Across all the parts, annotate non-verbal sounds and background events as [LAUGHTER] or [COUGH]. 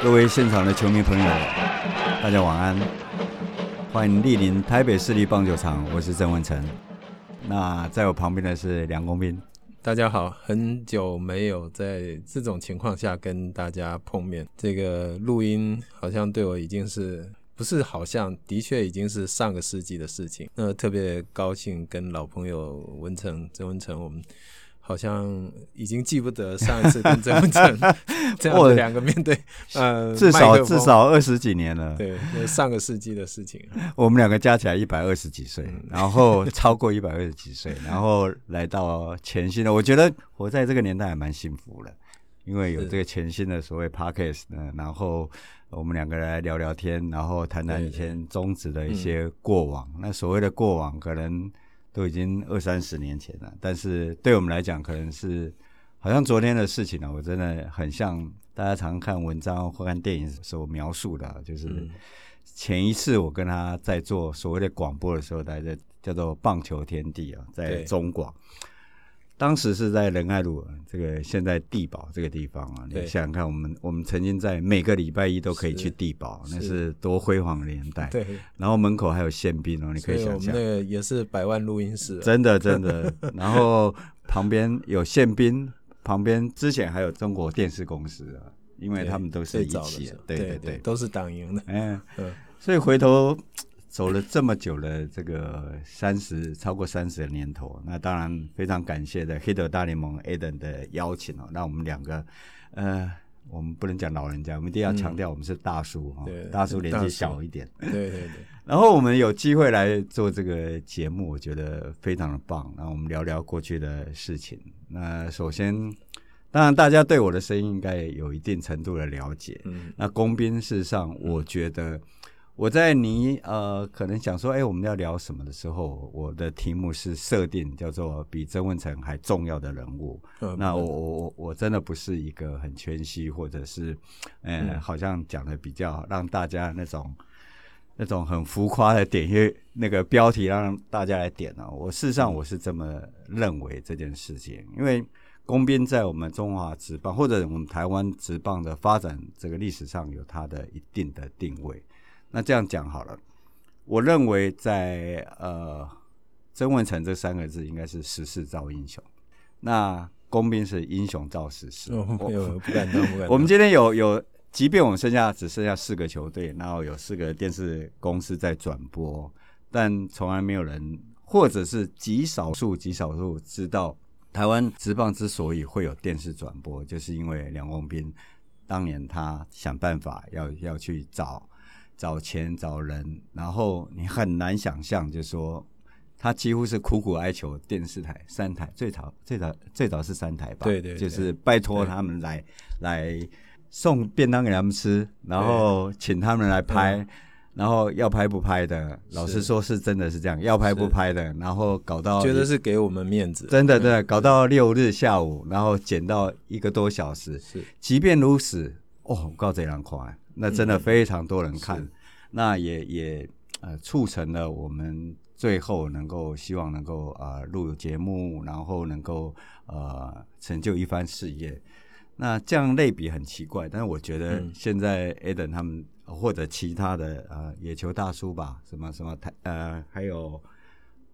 各位现场的球迷朋友，大家晚安，欢迎莅临台北市立棒球场，我是郑文成。那在我旁边的是梁公斌，大家好，很久没有在这种情况下跟大家碰面，这个录音好像对我已经是不是好像的确已经是上个世纪的事情。那特别高兴跟老朋友文成、曾文成我们。好像已经记不得上一次跟曾文成 [LAUGHS] 这样两个面对，呃，至少至少二十几年了。对，上个世纪的事情。[LAUGHS] 我们两个加起来一百二十几岁，然后超过一百二十几岁，然后来到全新的。我觉得活在这个年代还蛮幸福的，因为有这个全新的所谓 Podcast 呢，然后我们两个人来聊聊天，然后谈谈以前中职的一些过往。那所谓的过往，可能。都已经二三十年前了，但是对我们来讲，可能是好像昨天的事情了。我真的很像大家常看文章或看电影所描述的，就是前一次我跟他在做所谓的广播的时候，大家叫做棒球天地啊，在中广。当时是在仁爱路，这个现在地堡这个地方啊，你想想看，我们我们曾经在每个礼拜一都可以去地堡，那是多辉煌的年代。对，然后门口还有宪兵哦，你可以想象，那个也是百万录音室，真的真的。[LAUGHS] 然后旁边有宪兵，旁边之前还有中国电视公司啊，因为他们都是一起的，对对对，都是党营的。嗯，所以回头。走了这么久了这个三十超过三十的年头，那当然非常感谢的黑德大联盟 Adam 的邀请哦。那我们两个，呃，我们不能讲老人家，我们一定要强调我们是大叔哈，嗯、大叔年纪小一点。对对对。[LAUGHS] 然后我们有机会来做这个节目，我觉得非常的棒。那我们聊聊过去的事情。那首先，当然大家对我的声音应该有一定程度的了解。嗯。那工兵，事实上，我觉得。嗯我在你呃，可能想说，哎、欸，我们要聊什么的时候，我的题目是设定叫做比曾文成还重要的人物。嗯、那我我我我真的不是一个很谦虚，或者是，呃、嗯，好像讲的比较让大家那种那种很浮夸的点，因为那个标题让大家来点呢、喔。我事实上我是这么认为这件事情，因为工兵在我们中华职棒或者我们台湾职棒的发展这个历史上有它的一定的定位。那这样讲好了，我认为在呃曾文成这三个字应该是时势造英雄，那工兵是英雄造时势。哦，没有，不敢当，不敢当。[LAUGHS] 我们今天有有，即便我们剩下只剩下四个球队，然后有四个电视公司在转播，但从来没有人，或者是极少数极少数知道台湾职棒之所以会有电视转播，就是因为梁公斌当年他想办法要要去找。找钱找人，然后你很难想象，就是说他几乎是苦苦哀求电视台三台，最早最早最早是三台吧，对对，就是拜托他们来来送便当给他们吃，然后请他们来拍，然后要拍不拍的，老实说是真的是这样，要拍不拍的，然后搞到觉得是给我们面子，真的对，搞到六日下午，然后剪到一个多小时，是，即便如此，哦，告这人看。那真的非常多人看，嗯、那也也呃促成了我们最后能够希望能够呃录节目，然后能够呃成就一番事业。那这样类比很奇怪，但是我觉得现在 aden 他们或者其他的呃野球大叔吧，什么什么台呃还有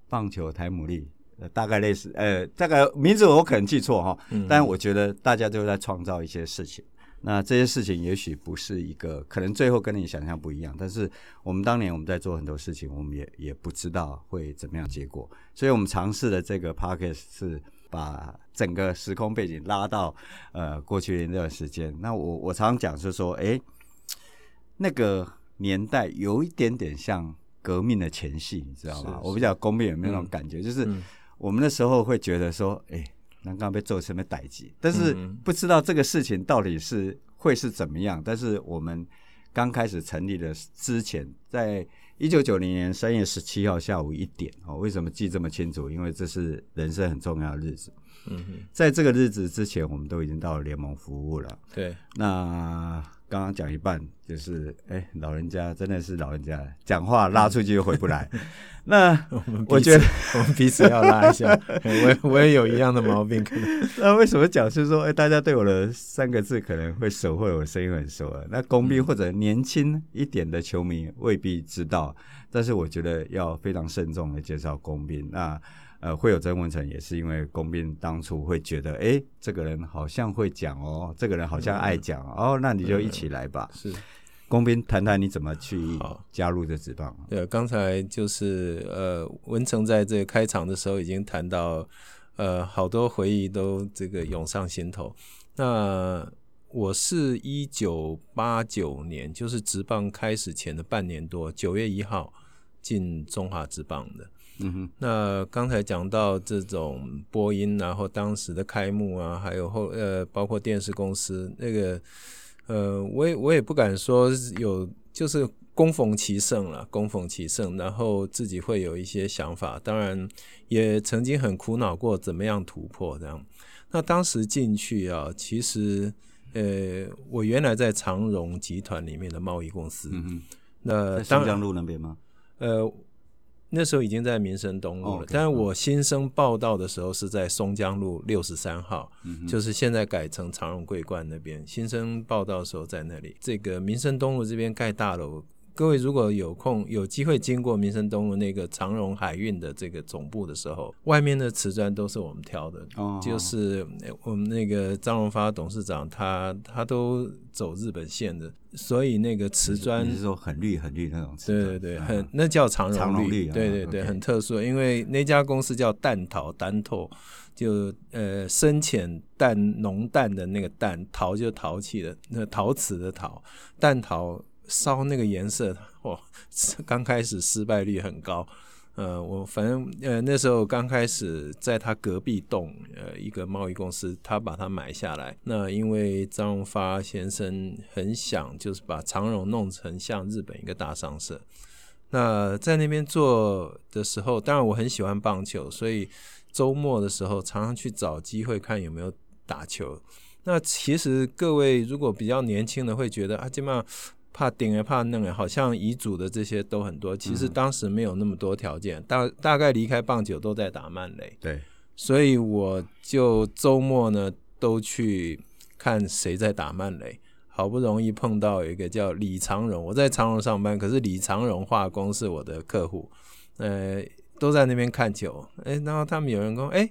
棒球台姆利，呃大概类似呃大概名字我可能记错哈，嗯、但我觉得大家都在创造一些事情。那这些事情也许不是一个，可能最后跟你想象不一样。但是我们当年我们在做很多事情，我们也也不知道会怎么样结果。所以我们尝试的这个 podcast 是把整个时空背景拉到呃过去那段时间。那我我常常讲是说，哎，那个年代有一点点像革命的前戏，你知道吗？是是我不知道公斌有没有那种感觉，嗯、就是我们那时候会觉得说，哎。刚刚被做什么代志，但是不知道这个事情到底是会是怎么样。但是我们刚开始成立的之前，在一九九零年三月十七号下午一点哦，为什么记这么清楚？因为这是人生很重要的日子。嗯哼，在这个日子之前，我们都已经到了联盟服务了。对，那刚刚讲一半，就是哎，老人家真的是老人家，讲话拉出去又回不来。[LAUGHS] 那我，我觉得我们彼此要拉一下，我也我也有一样的毛病。可能 [LAUGHS] 那为什么讲是说，哎，大家对我的三个字可能会熟，或者我声音很熟啊？那工兵或者年轻一点的球迷未必知道，但是我觉得要非常慎重的介绍工兵。那。呃，会有曾文成也是因为工兵当初会觉得，哎，这个人好像会讲哦，这个人好像爱讲、嗯、哦，那你就一起来吧。是，工兵谈谈你怎么去加入这职棒？对，刚才就是呃，文成在这个开场的时候已经谈到，呃，好多回忆都这个涌上心头。那我是一九八九年，就是职棒开始前的半年多，九月一号进中华职棒的。嗯哼，那刚才讲到这种播音，然后当时的开幕啊，还有后呃，包括电视公司那个，呃，我也我也不敢说有，就是恭逢其盛了，恭逢其盛，然后自己会有一些想法，当然也曾经很苦恼过怎么样突破这样。那当时进去啊，其实呃，我原来在长荣集团里面的贸易公司，嗯哼，那在松江路那边吗？呃。那时候已经在民生东路了，但是我新生报到的时候是在松江路六十三号，就是现在改成长荣桂冠那边。新生报到的时候在那里，这个民生东路这边盖大楼。各位如果有空有机会经过民生东路那个长荣海运的这个总部的时候，外面的瓷砖都是我们挑的，哦、就是我们那个张荣发董事长他他都走日本线的，所以那个瓷砖你是说很绿很绿那种瓷砖，对对对，很那叫长荣绿，长荣绿对对对，哦、很特殊，因为那家公司叫淡陶丹透，就呃深浅淡浓淡的那个淡，陶就陶器的，那陶瓷的陶，淡陶。烧那个颜色，[LAUGHS] 哇！[LAUGHS] 刚开始失败率很高。呃，我反正呃那时候刚开始在他隔壁栋，呃一个贸易公司，他把它买下来。那因为张荣发先生很想就是把长荣弄成像日本一个大商社。那在那边做的时候，当然我很喜欢棒球，所以周末的时候常常去找机会看有没有打球。那其实各位如果比较年轻的会觉得啊，基本上。怕顶也怕弄也，好像遗嘱的这些都很多。其实当时没有那么多条件，嗯、大大概离开棒球都在打曼雷。对，所以我就周末呢都去看谁在打曼雷。好不容易碰到一个叫李长荣，我在长荣上班，可是李长荣化工是我的客户，呃，都在那边看球。哎，然后他们有人说，哎。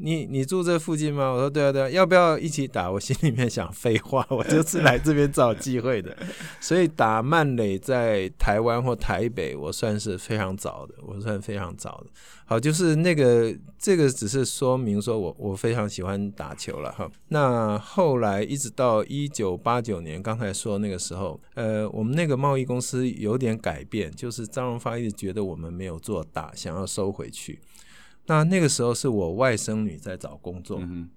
你你住这附近吗？我说对啊对啊，要不要一起打？我心里面想，废话，我就是来这边找机会的。所以打曼垒在台湾或台北，我算是非常早的，我算非常早的。好，就是那个这个只是说明说我我非常喜欢打球了哈。那后来一直到一九八九年，刚才说那个时候，呃，我们那个贸易公司有点改变，就是张荣发一直觉得我们没有做大，想要收回去。那那个时候是我外甥女在找工作，嗯、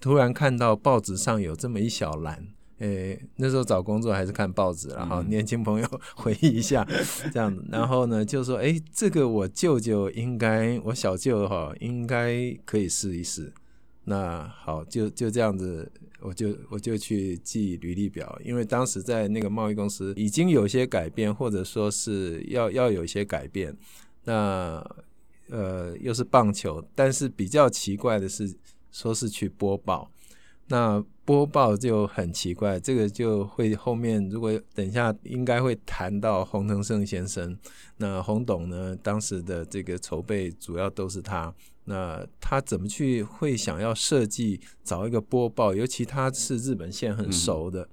突然看到报纸上有这么一小栏，诶、欸，那时候找工作还是看报纸，然后年轻朋友 [LAUGHS] 回忆一下这样子，然后呢就说，诶、欸，这个我舅舅应该，我小舅哈应该可以试一试。那好，就就这样子，我就我就去记履历表，因为当时在那个贸易公司已经有些改变，或者说是要要有一些改变，那。呃，又是棒球，但是比较奇怪的是，说是去播报，那播报就很奇怪，这个就会后面如果等一下应该会谈到洪腾胜先生，那洪董呢，当时的这个筹备主要都是他，那他怎么去会想要设计找一个播报，尤其他是日本线很熟的。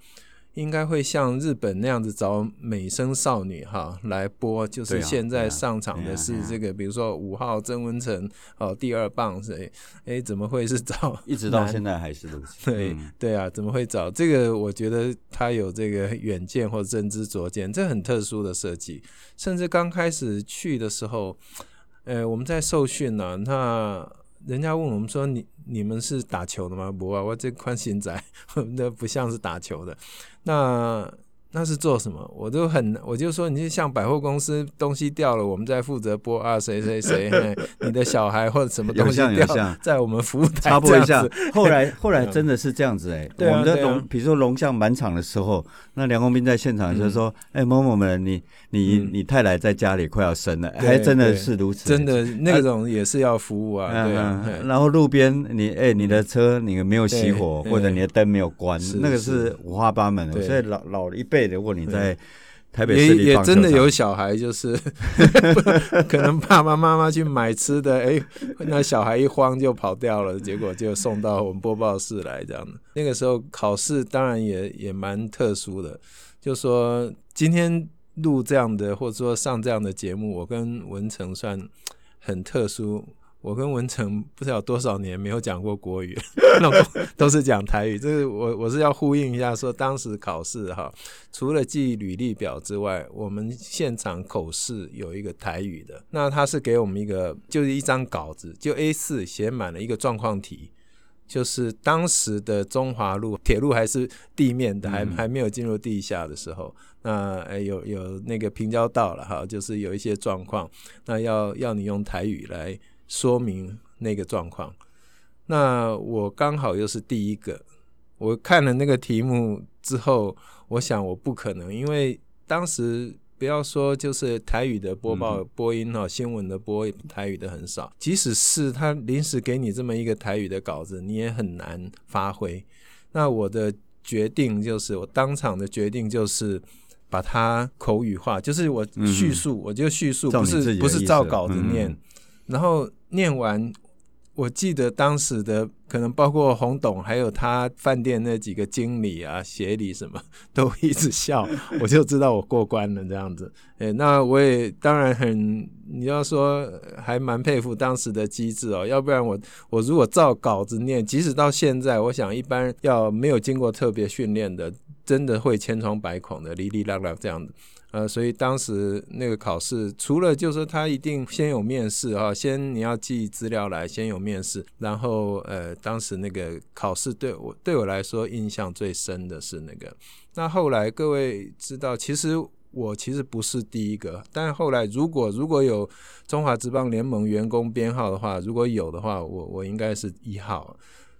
应该会像日本那样子找美声少女哈来播，就是现在上场的是这个，比如说五号曾文成哦，第二棒谁？哎，怎么会是找？一直到现在还是如此。[LAUGHS] 对对啊，怎么会找这个？我觉得他有这个远见或者认知灼见，这很特殊的设计。甚至刚开始去的时候，呃，我们在受训呢，那。人家问我们说：“你你们是打球的吗？”不啊，我这宽心仔，[LAUGHS] 那不像是打球的。那那是做什么？我就很，我就说，你就像百货公司东西掉了，我们在负责播啊，谁谁谁，[LAUGHS] 你的小孩或者什么东西掉，在我们服务台插播一下。后来 [LAUGHS] 后来真的是这样子哎、[LAUGHS] 欸，我们的龙，比如说龙象满场的时候，那梁公斌在现场就说：“哎，某某们，你你你太太在家里快要生了，还真的是如此，真的那种也是要服务啊。”对啊。然后路边你哎，你的车你没有熄火，或者你的灯没有关，那个是五花八门的。所以老老一辈。如果你在台北市也也真的有小孩，就是 [LAUGHS] 可能爸爸妈妈去买吃的，哎，那小孩一慌就跑掉了，结果就送到我们播报室来这样的。那个时候考试当然也也蛮特殊的，就说今天录这样的或者说上这样的节目，我跟文成算很特殊。我跟文成不知道多少年没有讲过国语，[LAUGHS] 都是讲台语。这是我我是要呼应一下，说当时考试哈，除了记履历表之外，我们现场口试有一个台语的。那他是给我们一个，就是一张稿子，就 A 四写满了一个状况题，就是当时的中华路铁路还是地面的，还还没有进入地下的时候，那诶有有那个平交道了哈，就是有一些状况，那要要你用台语来。说明那个状况，那我刚好又是第一个。我看了那个题目之后，我想我不可能，因为当时不要说就是台语的播报播音哈，新闻的播台语的很少。即使是他临时给你这么一个台语的稿子，你也很难发挥。那我的决定就是，我当场的决定就是把它口语化，就是我叙述，我就叙述，不是不是照稿子念，然后。念完，我记得当时的可能包括洪董，还有他饭店那几个经理啊、协理什么，[LAUGHS] 都一直笑，我就知道我过关了这样子。诶，那我也当然很，你要说还蛮佩服当时的机智哦，要不然我我如果照稿子念，即使到现在，我想一般要没有经过特别训练的，真的会千疮百孔的，哩哩啦啦这样子。呃，所以当时那个考试，除了就是他一定先有面试啊，先你要寄资料来，先有面试，然后呃，当时那个考试对我对我来说印象最深的是那个。那后来各位知道，其实我其实不是第一个，但后来如果如果有中华职棒联盟员工编号的话，如果有的话，我我应该是一号。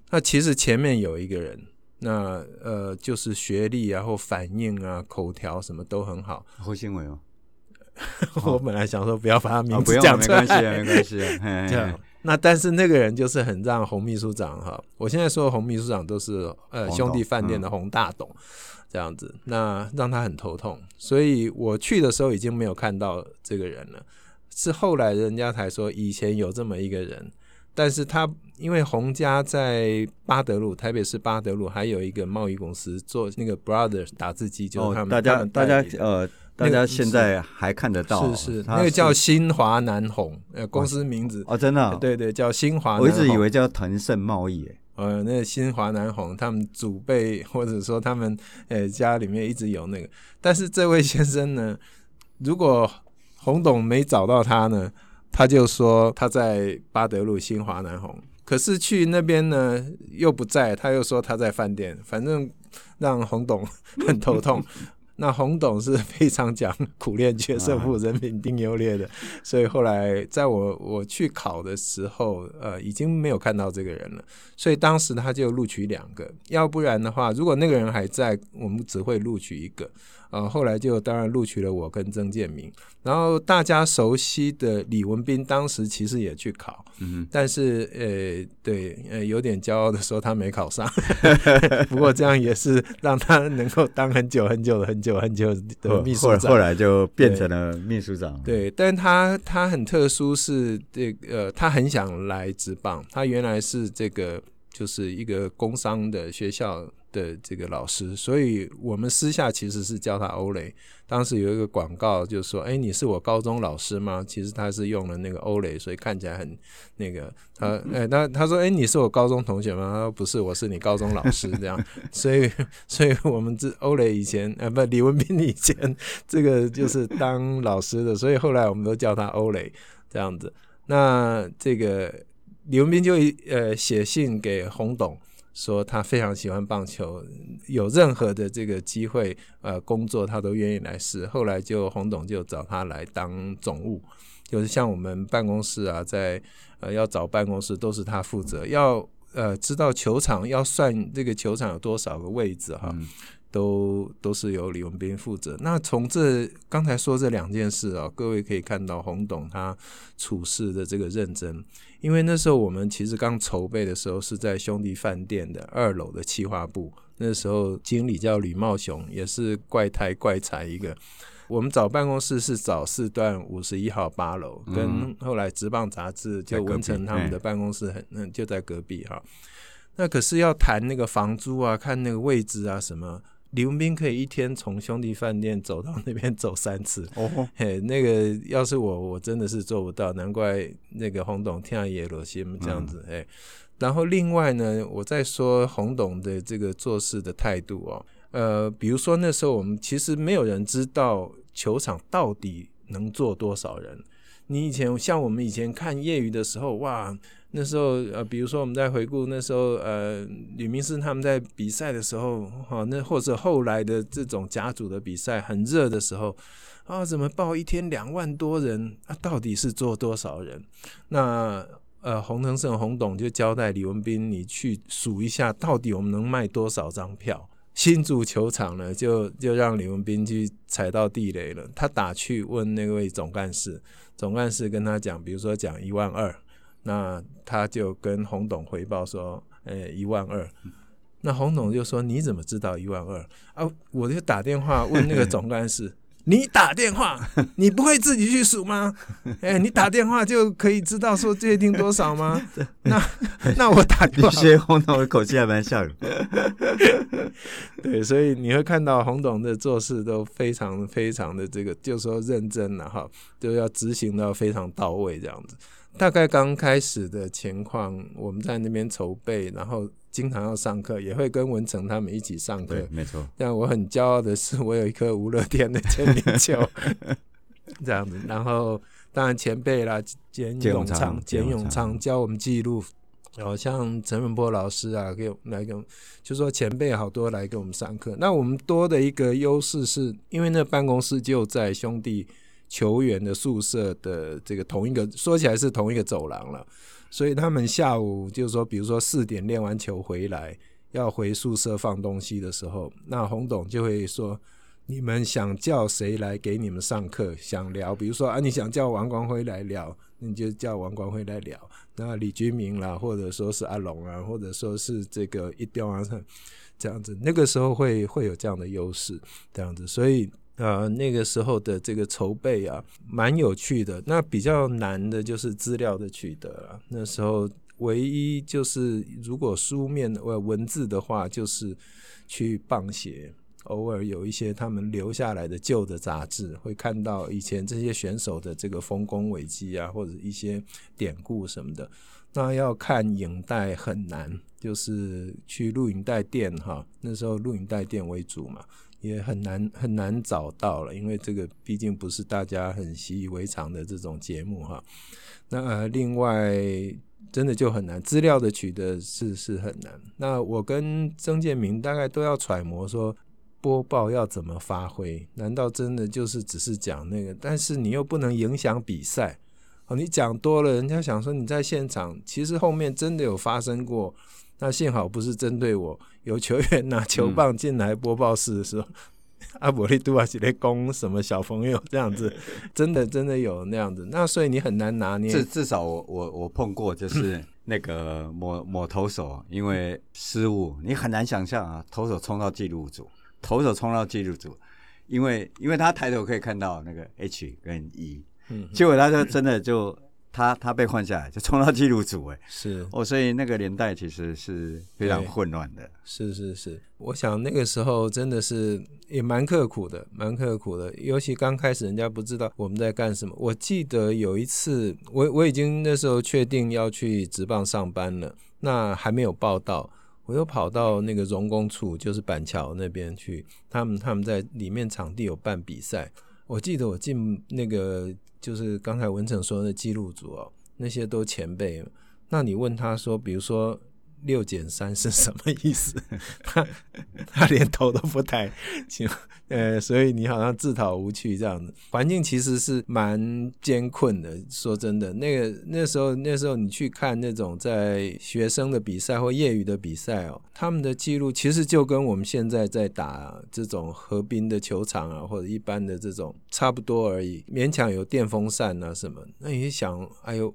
那其实前面有一个人。那呃，就是学历啊，或反应啊，口条什么都很好。侯新伟哦，[LAUGHS] 我本来想说不要把他名字讲出来，哦、没关系啊，没关系啊。这样，[LAUGHS] 那但是那个人就是很让洪秘书长哈，我现在说的洪秘书长都是呃兄弟饭店的洪大董，这样子，那让他很头痛。所以我去的时候已经没有看到这个人了，是后来人家才说以前有这么一个人。但是他因为洪家在巴德路，台北市巴德路还有一个贸易公司做那个 Brothers 打字机，就是他们、哦、大家大家呃，大家现在还看得到，是是那个叫新华南红，呃，公司名字哦，真的、哦，对对，叫新华南。我一直以为叫腾盛贸易，呃，那个新华南红他们祖辈或者说他们呃家里面一直有那个，但是这位先生呢，如果洪董没找到他呢？他就说他在巴德路新华南鸿，可是去那边呢又不在，他又说他在饭店，反正让洪董 [LAUGHS] 很头痛。那洪董是非常讲苦练决胜负，人品定优劣的，所以后来在我我去考的时候，呃，已经没有看到这个人了，所以当时他就录取两个，要不然的话，如果那个人还在，我们只会录取一个。呃，后来就当然录取了我跟曾建明，然后大家熟悉的李文斌当时其实也去考，嗯，但是呃，对，呃，有点骄傲的说他没考上，[LAUGHS] 不过这样也是让他能够当很久很久很久很久的秘书长，后来就变成了秘书长。对，对，但他他很特殊，是这个呃，他很想来职棒，他原来是这个就是一个工商的学校。的这个老师，所以我们私下其实是叫他欧雷。当时有一个广告，就说：“哎，你是我高中老师吗？”其实他是用了那个欧雷，所以看起来很那个。他哎，他他说：“哎，你是我高中同学吗？”他说：“不是，我是你高中老师。” [LAUGHS] 这样，所以所以我们这欧雷以前呃不李文斌以前这个就是当老师的，所以后来我们都叫他欧雷这样子。那这个李文斌就呃写信给洪董。说他非常喜欢棒球，有任何的这个机会呃工作，他都愿意来试。后来就洪董就找他来当总务，就是像我们办公室啊，在呃要找办公室都是他负责，要呃知道球场要算这个球场有多少个位置哈。嗯都都是由李文斌负责。那从这刚才说这两件事啊，各位可以看到洪董他处事的这个认真。因为那时候我们其实刚筹备的时候是在兄弟饭店的二楼的企划部，那时候经理叫吕茂雄，也是怪胎怪才一个。我们找办公室是找四段五十一号八楼，跟后来职棒杂志就文成他们的办公室很嗯就在隔壁哈。那可是要谈那个房租啊，看那个位置啊什么。李文斌可以一天从兄弟饭店走到那边走三次，[LAUGHS] 哦。吼，嘿，那个要是我，我真的是做不到，难怪那个洪董天也罗心这样子，哎、嗯，然后另外呢，我再说洪董的这个做事的态度哦，呃，比如说那时候我们其实没有人知道球场到底能坐多少人，你以前像我们以前看业余的时候，哇。那时候，呃，比如说我们在回顾那时候，呃，吕明师他们在比赛的时候，哈，那或者后来的这种甲组的比赛很热的时候，啊，怎么报一天两万多人啊？到底是坐多少人？那呃，洪腾胜洪董就交代李文彬，你去数一下，到底我们能卖多少张票？新竹球场呢，就就让李文彬去踩到地雷了。他打去问那位总干事，总干事跟他讲，比如说讲一万二。那他就跟洪董回报说，呃、欸，一万二。那洪董就说：“你怎么知道一万二？”啊，我就打电话问那个总干事：“ [LAUGHS] 你打电话，你不会自己去数吗？哎、欸，你打电话就可以知道说这些听多少吗？[LAUGHS] 那那我打电话。[LAUGHS] ”洪董的口气还蛮像的。对，所以你会看到洪董的做事都非常非常的这个，就说认真了哈，就要执行到非常到位这样子。大概刚开始的情况，我们在那边筹备，然后经常要上课，也会跟文成他们一起上课。对，没错。但我很骄傲的是，我有一颗吴乐天的签名球，[LAUGHS] 这样子。然后当然前辈啦，简永昌、[LAUGHS] 简永昌教我们记录，然后像陈文波老师啊，给我们来给我，就说前辈好多来给我们上课。那我们多的一个优势是，因为那办公室就在兄弟。球员的宿舍的这个同一个，说起来是同一个走廊了，所以他们下午就是说，比如说四点练完球回来，要回宿舍放东西的时候，那洪董就会说：“你们想叫谁来给你们上课？想聊，比如说啊，你想叫王光辉来聊，你就叫王光辉来聊。那李军明啦，或者说是阿龙啊，或者说是这个一雕啊，这样子，那个时候会会有这样的优势，这样子，所以。”呃，那个时候的这个筹备啊，蛮有趣的。那比较难的就是资料的取得了。那时候唯一就是，如果书面呃文字的话，就是去棒写，偶尔有一些他们留下来的旧的杂志，会看到以前这些选手的这个丰功伟绩啊，或者一些典故什么的。那要看影带很难，就是去录影带店哈，那时候录影带店为主嘛。也很难很难找到了，因为这个毕竟不是大家很习以为常的这种节目哈。那呃，另外真的就很难，资料的取得是是很难。那我跟曾建明大概都要揣摩说，播报要怎么发挥？难道真的就是只是讲那个？但是你又不能影响比赛哦，你讲多了，人家想说你在现场，其实后面真的有发生过。那幸好不是针对我，有球员拿球棒进来播报室的时候，阿伯利杜瓦西雷攻什么小朋友这样子，[LAUGHS] 真的真的有那样子。那所以你很难拿捏。至至少我我我碰过，就是那个某某投手因为失误，你很难想象啊，投手冲到记录组，投手冲到记录组，因为因为他抬头可以看到那个 H 跟 E，嗯，结果他就真的就。他他被换下来，就冲到记录组，哎，是哦，所以那个年代其实是非常混乱的。是是是，我想那个时候真的是也蛮刻苦的，蛮刻苦的。尤其刚开始，人家不知道我们在干什么。我记得有一次，我我已经那时候确定要去职棒上班了，那还没有报道，我又跑到那个荣工处，就是板桥那边去，他们他们在里面场地有办比赛。我记得我进那个。就是刚才文成说的记录组哦，那些都前辈。那你问他说，比如说六减三是什么意思？[LAUGHS] 他他连头都不抬，行，呃，所以你好像自讨无趣这样子。环境其实是蛮艰困的。说真的，那个那时候那时候你去看那种在学生的比赛或业余的比赛哦，他们的记录其实就跟我们现在在打这种河滨的球场啊，或者一般的这种差不多而已，勉强有电风扇啊什么。那你想，哎呦。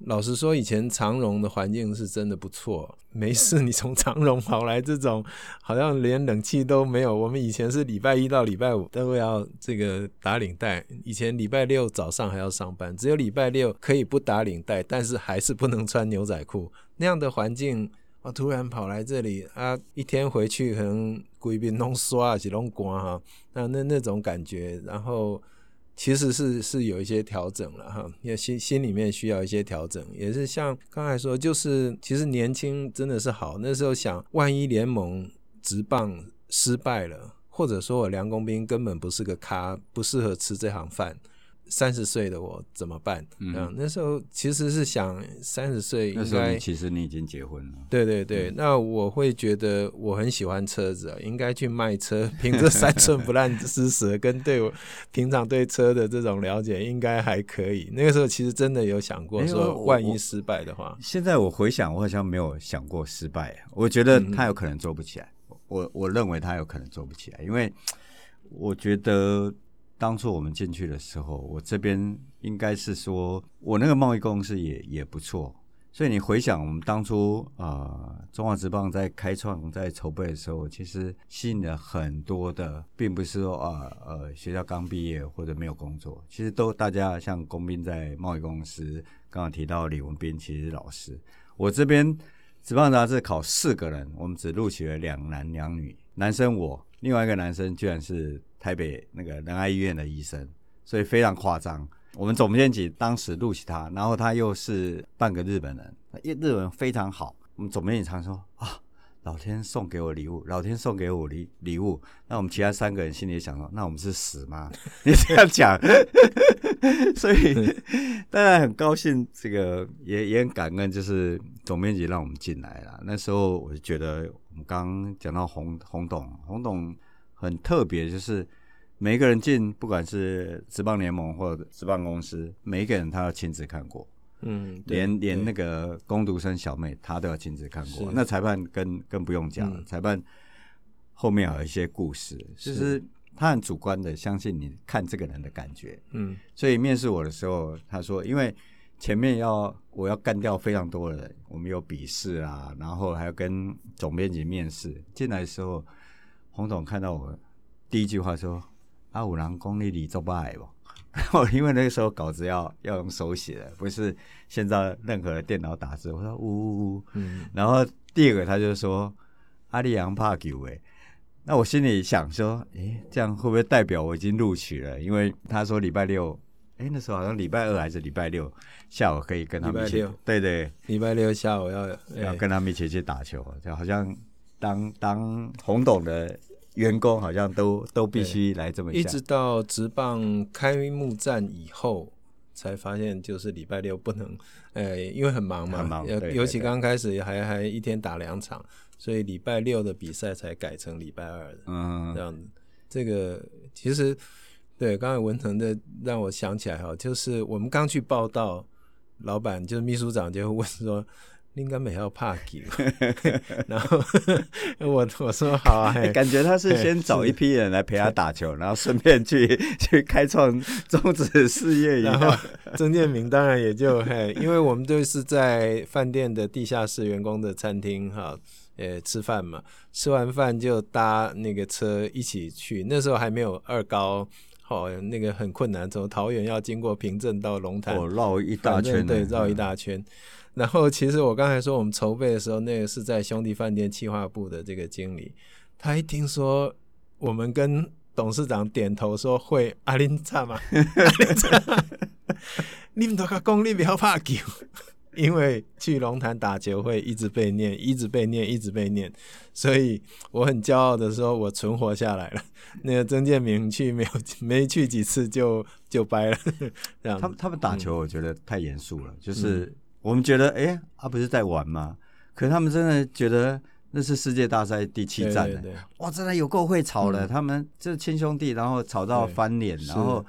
老实说，以前长荣的环境是真的不错。没事，你从长荣跑来这种，好像连冷气都没有。我们以前是礼拜一到礼拜五都要这个打领带，以前礼拜六早上还要上班，只有礼拜六可以不打领带，但是还是不能穿牛仔裤。那样的环境，我突然跑来这里啊，一天回去可能规边弄刷是弄光哈，那那那种感觉，然后。其实是是有一些调整了哈，因为心心里面需要一些调整，也是像刚才说，就是其实年轻真的是好。那时候想，万一联盟职棒失败了，或者说我梁工兵根本不是个咖，不适合吃这行饭。三十岁的我怎么办？嗯，那时候其实是想三十岁应该，其实你已经结婚了。对对对，嗯、那我会觉得我很喜欢车子啊，应该去卖车，凭着三寸不烂之舌跟对我平常对车的这种了解，应该还可以。那个时候其实真的有想过说，万一失败的话。现在我回想，我好像没有想过失败。我觉得他有可能做不起来。嗯、我我认为他有可能做不起来，因为我觉得。当初我们进去的时候，我这边应该是说，我那个贸易公司也也不错。所以你回想我们当初啊、中华职棒在开创、在筹备的时候，其实吸引了很多的，并不是说啊呃学校刚毕业或者没有工作，其实都大家像工兵在贸易公司，刚刚提到李文斌，其实是老师。我这边职棒杂志考四个人，我们只录取了两男两女，男生我，另外一个男生居然是。台北那个仁爱医院的医生，所以非常夸张。我们总编辑当时录取他，然后他又是半个日本人，日日文非常好。我们总编辑常说啊，老天送给我礼物，老天送给我礼礼物。那我们其他三个人心里想说，那我们是死吗？[LAUGHS] 你这样讲，[LAUGHS] 所以当然很高兴，这个也也很感恩，就是总编辑让我们进来了。那时候我就觉得，我们刚讲到洪洪董，洪董。很特别，就是每一个人进，不管是职棒联盟或者职棒公司，每一个人他要亲自看过，嗯，连连那个工读生小妹，他都要亲自看过。那裁判更更不用讲了，嗯、裁判后面还有一些故事，其实他很主观的相信你看这个人的感觉，嗯，所以面试我的时候，他说，因为前面要我要干掉非常多的人，我们有笔试啊，然后还要跟总编辑面试，进来的时候。洪总看到我，第一句话说：“阿五郎功力里做不爱不？”因为那个时候稿子要要用手写的，不是现在任何的电脑打字。我说：“呜呜呜。”嗯。然后第二个他就说：“阿里昂怕球诶。”那我心里想说：“诶，这样会不会代表我已经录取了？”因为他说礼拜六，诶，那时候好像礼拜二还是礼拜六下午可以跟他们一起。对对，礼拜六下午要要跟他们一起去打球，就好像。当当洪董的员工，好像都都必须来这么一直到职棒开幕战以后，才发现就是礼拜六不能，呃，[LAUGHS] 因为很忙嘛，很忙尤其刚开始还还一天打两场，所以礼拜六的比赛才改成礼拜二的，嗯，这样子。这个其实对刚才文腾的让我想起来哈，就是我们刚去报道，老板就是秘书长就会问说。应该没有怕球，[LAUGHS] 然后我我说好啊，感觉他是先找一批人来陪他打球，然后顺便去去开创终止事业。然后曾建明当然也就嘿，因为我们都是在饭店的地下室员工的餐厅哈，呃吃饭嘛，吃完饭就搭那个车一起去。那时候还没有二高，好那个很困难，从桃园要经过平镇到龙潭，哦，绕一大圈，对，绕一大圈。然后，其实我刚才说我们筹备的时候，那个是在兄弟饭店企划部的这个经理，他一听说我们跟董事长点头说会，阿林差嘛，你们都讲功力比较怕球，[LAUGHS] 因为去龙潭打球会一直被念，一直被念，一直被念，所以我很骄傲的说，我存活下来了。那个曾建明去没有没去几次就就掰了，[LAUGHS] 这样。他们他们打球，我觉得太严肃了，嗯、就是。我们觉得，哎，他不是在玩吗？可他们真的觉得那是世界大赛第七战了，哇，真的有够会吵了。嗯、他们这亲兄弟，然后吵到翻脸，然后。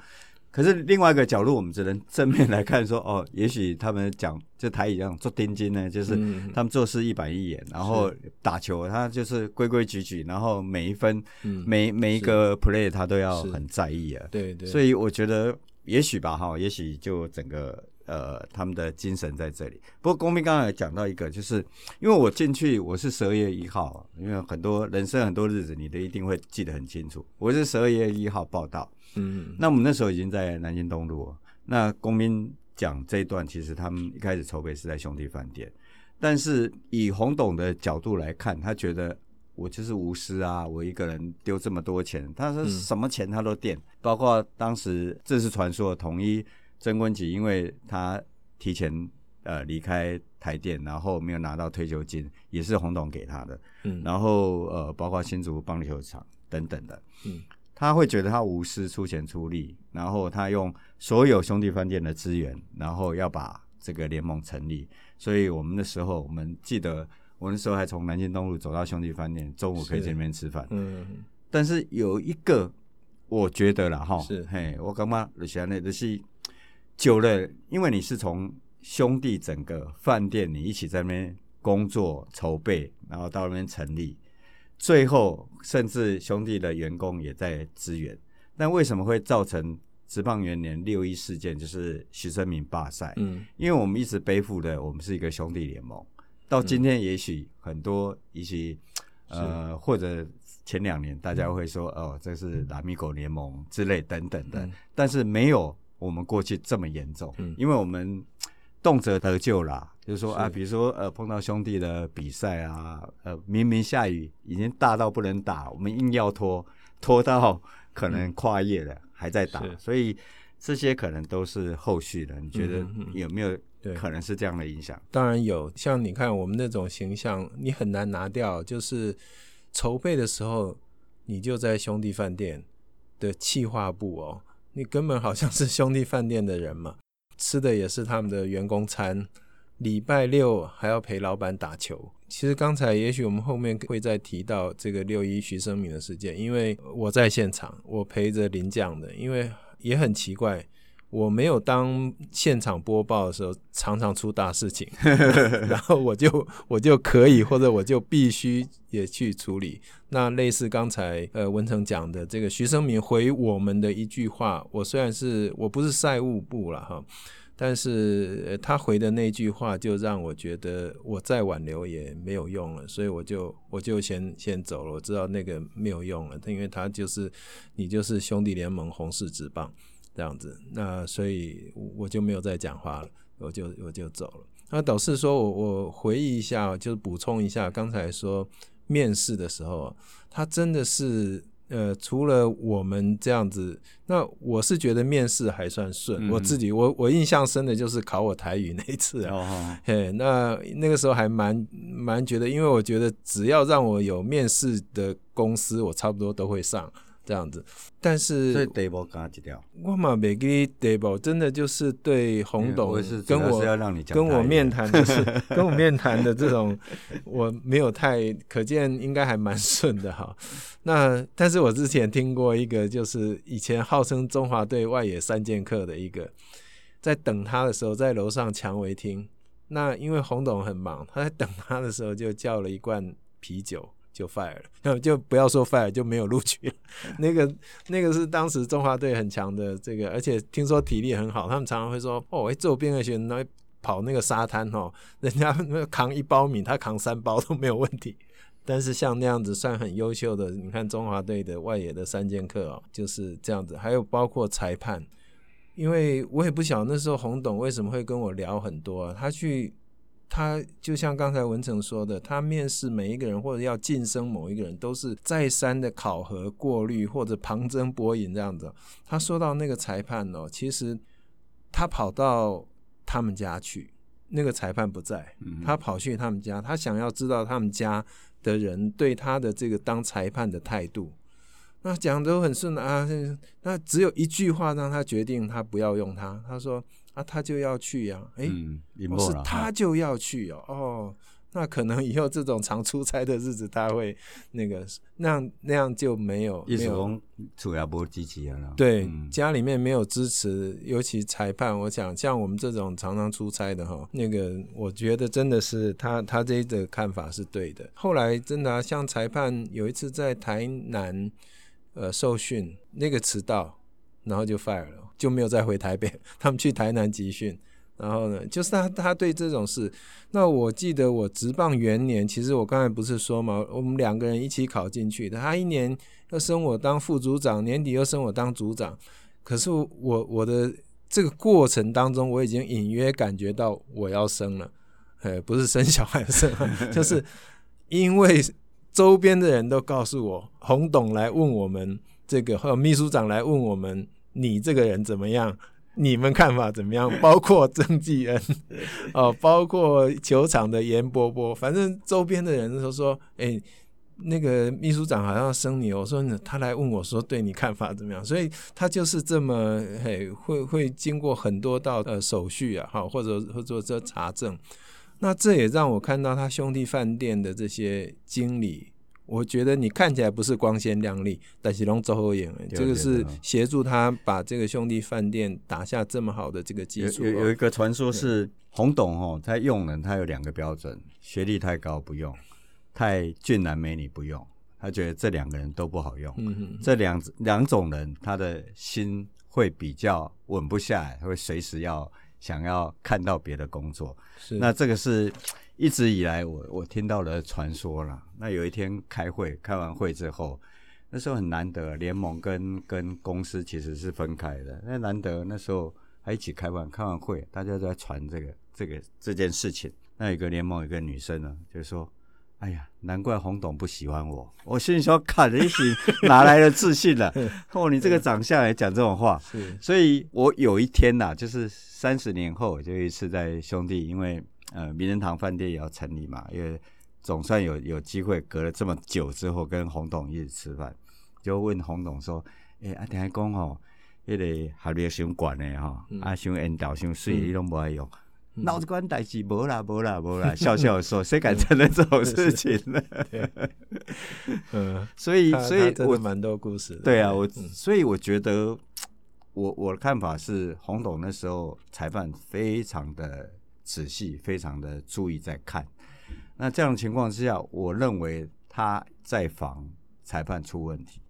可是另外一个角度，我们只能正面来看说，哦，也许他们讲就台语一样做钉金呢，就是他们做事一板一眼，然后打球他就是规规矩矩，然后每一分、每每一个 play 他都要很在意啊。对对。所以我觉得也许吧，哈，也许就整个呃他们的精神在这里。不过公民刚才讲到一个，就是因为我进去我是十二月一号，因为很多人生很多日子你都一定会记得很清楚，我是十二月一号报道。嗯，那我们那时候已经在南京东路。那公民讲这一段，其实他们一开始筹备是在兄弟饭店，但是以洪董的角度来看，他觉得我就是无私啊，我一个人丢这么多钱，他说什么钱他都垫，嗯、包括当时这是传说统一曾坤吉，因为他提前呃离开台电，然后没有拿到退休金，也是洪董给他的。嗯，然后呃，包括新竹棒球场等等的。嗯。他会觉得他无私出钱出力，然后他用所有兄弟饭店的资源，然后要把这个联盟成立。所以我们那时候，我们记得我那时候还从南京东路走到兄弟饭店，中午可以在那边吃饭。嗯。但是有一个，我觉得了哈，是嘿，我刚刚留下来的是久了，因为你是从兄弟整个饭店，你一起在那边工作筹备，然后到那边成立。最后，甚至兄弟的员工也在支援，但为什么会造成职棒元年六一事件？就是徐生明罢赛。嗯，因为我们一直背负的，我们是一个兄弟联盟。到今天，也许很多一些、嗯、呃，或者前两年大家会说、嗯、哦，这是拉米狗联盟之类等等的，嗯、但是没有我们过去这么严重。嗯，因为我们动辄得咎啦。就是说啊，比如说呃，碰到兄弟的比赛啊，呃，明明下雨，已经大到不能打，我们硬要拖，[LAUGHS] 拖到可能跨夜了，嗯、还在打，所以这些可能都是后续的。你觉得有没有可能是这样的影响？嗯、当然有，像你看我们那种形象，你很难拿掉。就是筹备的时候，你就在兄弟饭店的企划部哦，你根本好像是兄弟饭店的人嘛，吃的也是他们的员工餐。礼拜六还要陪老板打球。其实刚才也许我们后面会再提到这个六一徐生明的事件，因为我在现场，我陪着林将的。因为也很奇怪，我没有当现场播报的时候，常常出大事情，[LAUGHS] 然后我就我就可以，或者我就必须也去处理。那类似刚才呃文成讲的这个徐生明回我们的一句话，我虽然是我不是赛务部了哈。但是他回的那句话就让我觉得我再挽留也没有用了，所以我就我就先先走了。我知道那个没有用了，因为他就是你就是兄弟联盟红四职棒这样子，那所以我就没有再讲话了，我就我就走了。那导师说我我回忆一下，就是补充一下刚才说面试的时候，他真的是。呃，除了我们这样子，那我是觉得面试还算顺。嗯、我自己，我我印象深的就是考我台语那一次啊。哦、嘿，那那个时候还蛮蛮觉得，因为我觉得只要让我有面试的公司，我差不多都会上。这样子，但是所以第一步干几条？我嘛没给第一步，真的就是对洪董跟我跟我面谈的是 [LAUGHS] 跟我面谈的这种，我没有太可见，应该还蛮顺的哈。那但是我之前听过一个，就是以前号称中华队外野三剑客的一个，在等他的时候，在楼上蔷薇厅。那因为洪董很忙，他在等他的时候就叫了一罐啤酒。就 fire 了，就不要说 fire 就没有录取。那个那个是当时中华队很强的这个，而且听说体力很好。他们常常会说：“哦，哎，周边的学生来跑那个沙滩哦，人家 [LAUGHS] 扛一包米，他扛三包都没有问题。”但是像那样子算很优秀的，你看中华队的外野的三剑客哦，就是这样子。还有包括裁判，因为我也不晓得那时候洪董为什么会跟我聊很多啊，他去。他就像刚才文成说的，他面试每一个人或者要晋升某一个人，都是再三的考核、过滤或者旁征博引这样子。他说到那个裁判哦，其实他跑到他们家去，那个裁判不在，他跑去他们家，他想要知道他们家的人对他的这个当裁判的态度。那讲的都很顺啊，那只有一句话让他决定他不要用他，他说。啊，他就要去呀、啊，哎、欸，嗯、是他就要去哦，哦，那可能以后这种常出差的日子，他会那个那样那样就没有没有主要不积极了。对，嗯、家里面没有支持，尤其裁判，我想像我们这种常常出差的哈，那个我觉得真的是他他这个看法是对的。后来真的、啊、像裁判有一次在台南呃受训，那个迟到，然后就 fire 了，就没有再回台北，[LAUGHS] 他们去台南集训。然后呢，就是他，他对这种事。那我记得我职棒元年，其实我刚才不是说嘛，我们两个人一起考进去的。他一年要升我当副组长，年底又升我当组长。可是我我的这个过程当中，我已经隐约感觉到我要升了，哎，不是生小孩生，[LAUGHS] 就是因为周边的人都告诉我，洪董来问我们这个，还有秘书长来问我们，你这个人怎么样？你们看法怎么样？[LAUGHS] 包括郑继恩，[LAUGHS] 哦，包括球场的严波波，反正周边的人都说：“哎、欸，那个秘书长好像要升你。”我说：“他来问我说，对你看法怎么样？”所以他就是这么嘿，会会经过很多道呃手续啊，好，或者或者说查证。那这也让我看到他兄弟饭店的这些经理。我觉得你看起来不是光鲜亮丽，但是拢做好用。这个是协助他把这个兄弟饭店打下这么好的这个基础。有有一个传说是洪董哦，他用人他有两个标准：学历太高不用，太俊男美女不用。他觉得这两个人都不好用。嗯哼，这两两种人，他的心会比较稳不下来，会随时要想要看到别的工作。是，那这个是。一直以来我，我我听到了传说了。那有一天开会，开完会之后，那时候很难得，联盟跟跟公司其实是分开的。那难得那时候还一起开完开完会，大家都在传这个这个这件事情。那有一个联盟有一个女生呢，就说：“哎呀，难怪洪董不喜欢我。”我心里说：“看了一起哪来的自信了？[LAUGHS] 哦，你这个长相也讲这种话。”是，所以我有一天呐、啊，就是三十年后，就一次在兄弟，因为。呃，名人堂饭店也要成立嘛，因为总算有有机会，隔了这么久之后跟洪董一起吃饭，就问洪董说：“诶、欸，啊，听讲吼，迄个合约伤悬的吼，嗯、啊，伤缘投伤水，你拢无爱用，脑子关代志？无啦无啦无啦，笑笑说，谁敢承认这种事情呢？”嗯，[LAUGHS] 所以所以我蛮多故事。对啊，我、嗯、所以我觉得，我我的看法是，洪董那时候裁判非常的。仔细，非常的注意在看。那这样的情况之下，我认为他在防裁判出问题。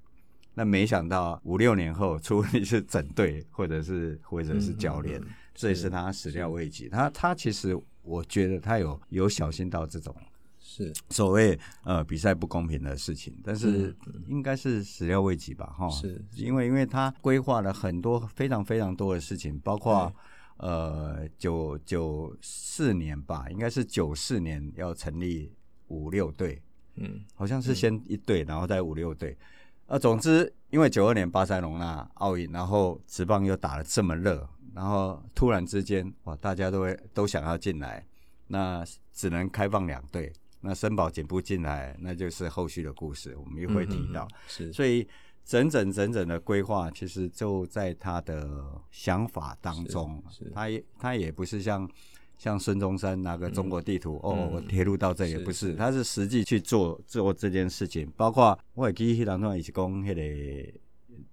那没想到五六年后出问题是整队，或者是或者是教练，这也是他始料未及。他他其实我觉得他有有小心到这种是所谓呃比赛不公平的事情，但是应该是始料未及吧？哈，是因为因为他规划了很多非常非常多的事情，包括。呃，九九四年吧，应该是九四年要成立五六队，嗯，好像是先一队，然后再五六队。呃，总之，因为九二年巴塞隆那奥运，然后职棒又打得这么热，然后突然之间，哇，大家都会都想要进来，那只能开放两队，那申宝进不进来，那就是后续的故事，我们也会提到，嗯、是，所以。整整整整的规划，其实就在他的想法当中。他也他也不是像像孙中山拿个中国地图，嗯、哦，铁路到这也不是，是是他是实际去做做这件事情。包括我也记得当中一起讲那个，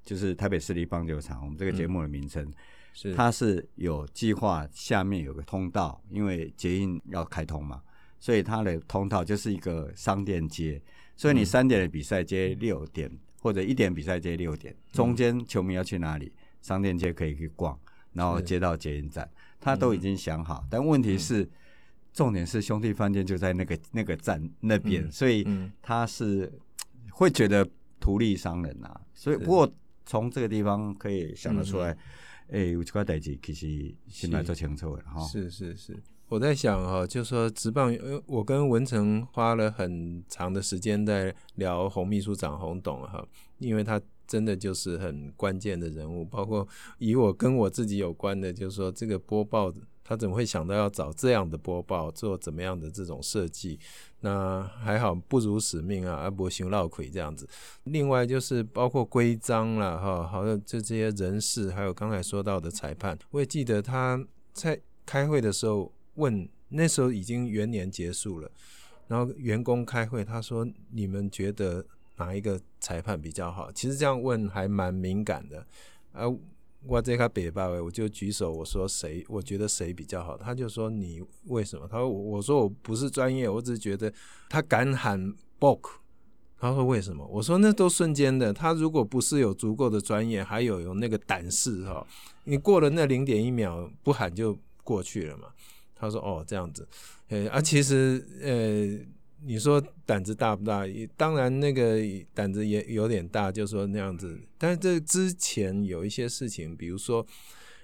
就是台北市立棒球场，我们这个节目的名称，是它是有计划下面有个通道，因为捷运要开通嘛，所以它的通道就是一个商店街，所以你三点的比赛接六点。或者一点比赛接六点，中间球迷要去哪里？商店街可以去逛，然后接到捷运站，他都已经想好。但问题是，重点是兄弟饭店就在那个那个站那边，所以他是会觉得图利商人呐。所以不过从这个地方可以想得出来，哎，有这块代志其实先来做清楚的哈。是是是。我在想哈，就说职棒，呃，我跟文成花了很长的时间在聊洪秘书长洪董哈，因为他真的就是很关键的人物，包括以我跟我自己有关的，就是说这个播报，他怎么会想到要找这样的播报，做怎么样的这种设计？那还好不辱使命啊，阿伯行绕魁这样子。另外就是包括规章啦，哈，好像这这些人事，还有刚才说到的裁判，我也记得他在开会的时候。问那时候已经元年结束了，然后员工开会，他说：“你们觉得哪一个裁判比较好？”其实这样问还蛮敏感的啊。我这个北巴我就举手，我说谁？我觉得谁比较好？他就说你为什么？他说我我说我不是专业，我只是觉得他敢喊 book。他说为什么？我说那都瞬间的。他如果不是有足够的专业，还有有那个胆识哈，你过了那零点一秒不喊就过去了嘛。他说哦这样子，呃啊其实呃。你说胆子大不大？当然，那个胆子也有点大，就说那样子。但是这之前有一些事情，比如说，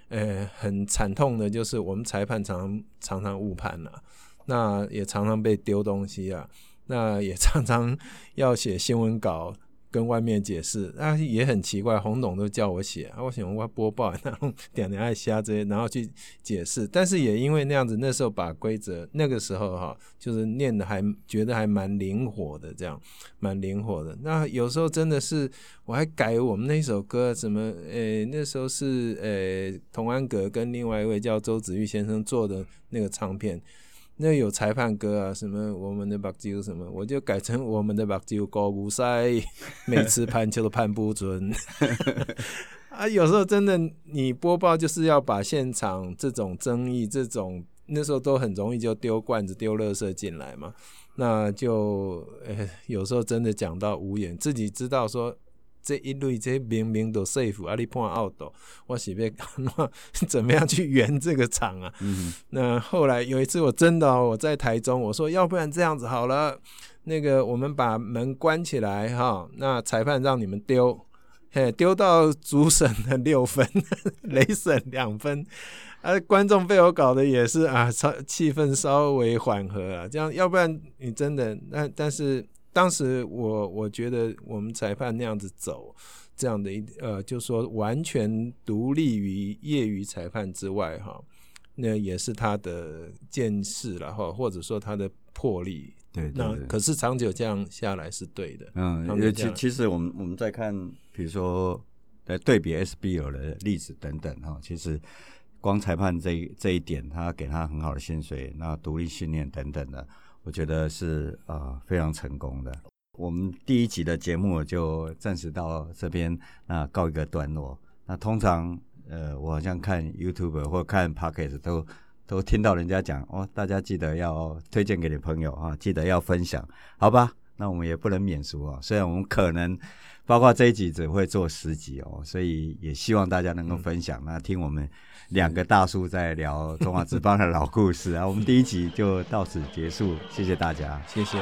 呃，很惨痛的，就是我们裁判常常常常误判了，那也常常被丢东西啊，那也常常要写新闻稿。跟外面解释，啊也很奇怪，洪董都叫我写，啊我想我播报，然后点点爱瞎这些，然后去解释。但是也因为那样子，那时候把规则那个时候哈，就是念的还觉得还蛮灵活的，这样蛮灵活的。那有时候真的是我还改我们那首歌，什么呃那时候是呃童安格跟另外一位叫周子玉先生做的那个唱片。那有裁判歌啊，什么我们的目睭什么，我就改成我们的目睭高不塞，[LAUGHS] 每次判球都判不准。[LAUGHS] 啊，有时候真的，你播报就是要把现场这种争议，这种那时候都很容易就丢罐子、丢垃圾进来嘛，那就呃，有时候真的讲到无言，自己知道说。这一类这明明都 safe，啊你判 out，我是要那怎么样去圆这个场啊？嗯、那后来有一次我真的、哦、我在台中，我说要不然这样子好了，那个我们把门关起来哈，那裁判让你们丢，嘿丢到主审的六分，[LAUGHS] 雷审两分，啊观众被我搞得也是啊，稍气氛稍微缓和啊，这样要不然你真的那但是。当时我我觉得我们裁判那样子走，这样的一呃，就说完全独立于业余裁判之外哈，那也是他的见识了哈，或者说他的魄力。对，对，对，那可是长久这样下来是对的。嗯，其其实我们我们在看，比如说来对比 SBL 的例子等等哈，其实光裁判这这一点，他给他很好的薪水，那独立训练等等的。我觉得是啊、呃，非常成功的。我们第一集的节目就暂时到这边，那告一个段落。那通常呃，我好像看 YouTube 或看 Pocket 都都听到人家讲哦，大家记得要推荐给你朋友啊，记得要分享，好吧？那我们也不能免俗啊，虽然我们可能包括这一集只会做十集哦，所以也希望大家能够分享，那听我们。两个大叔在聊中华之邦的老故事啊，我们第一集就到此结束，谢谢大家，谢谢。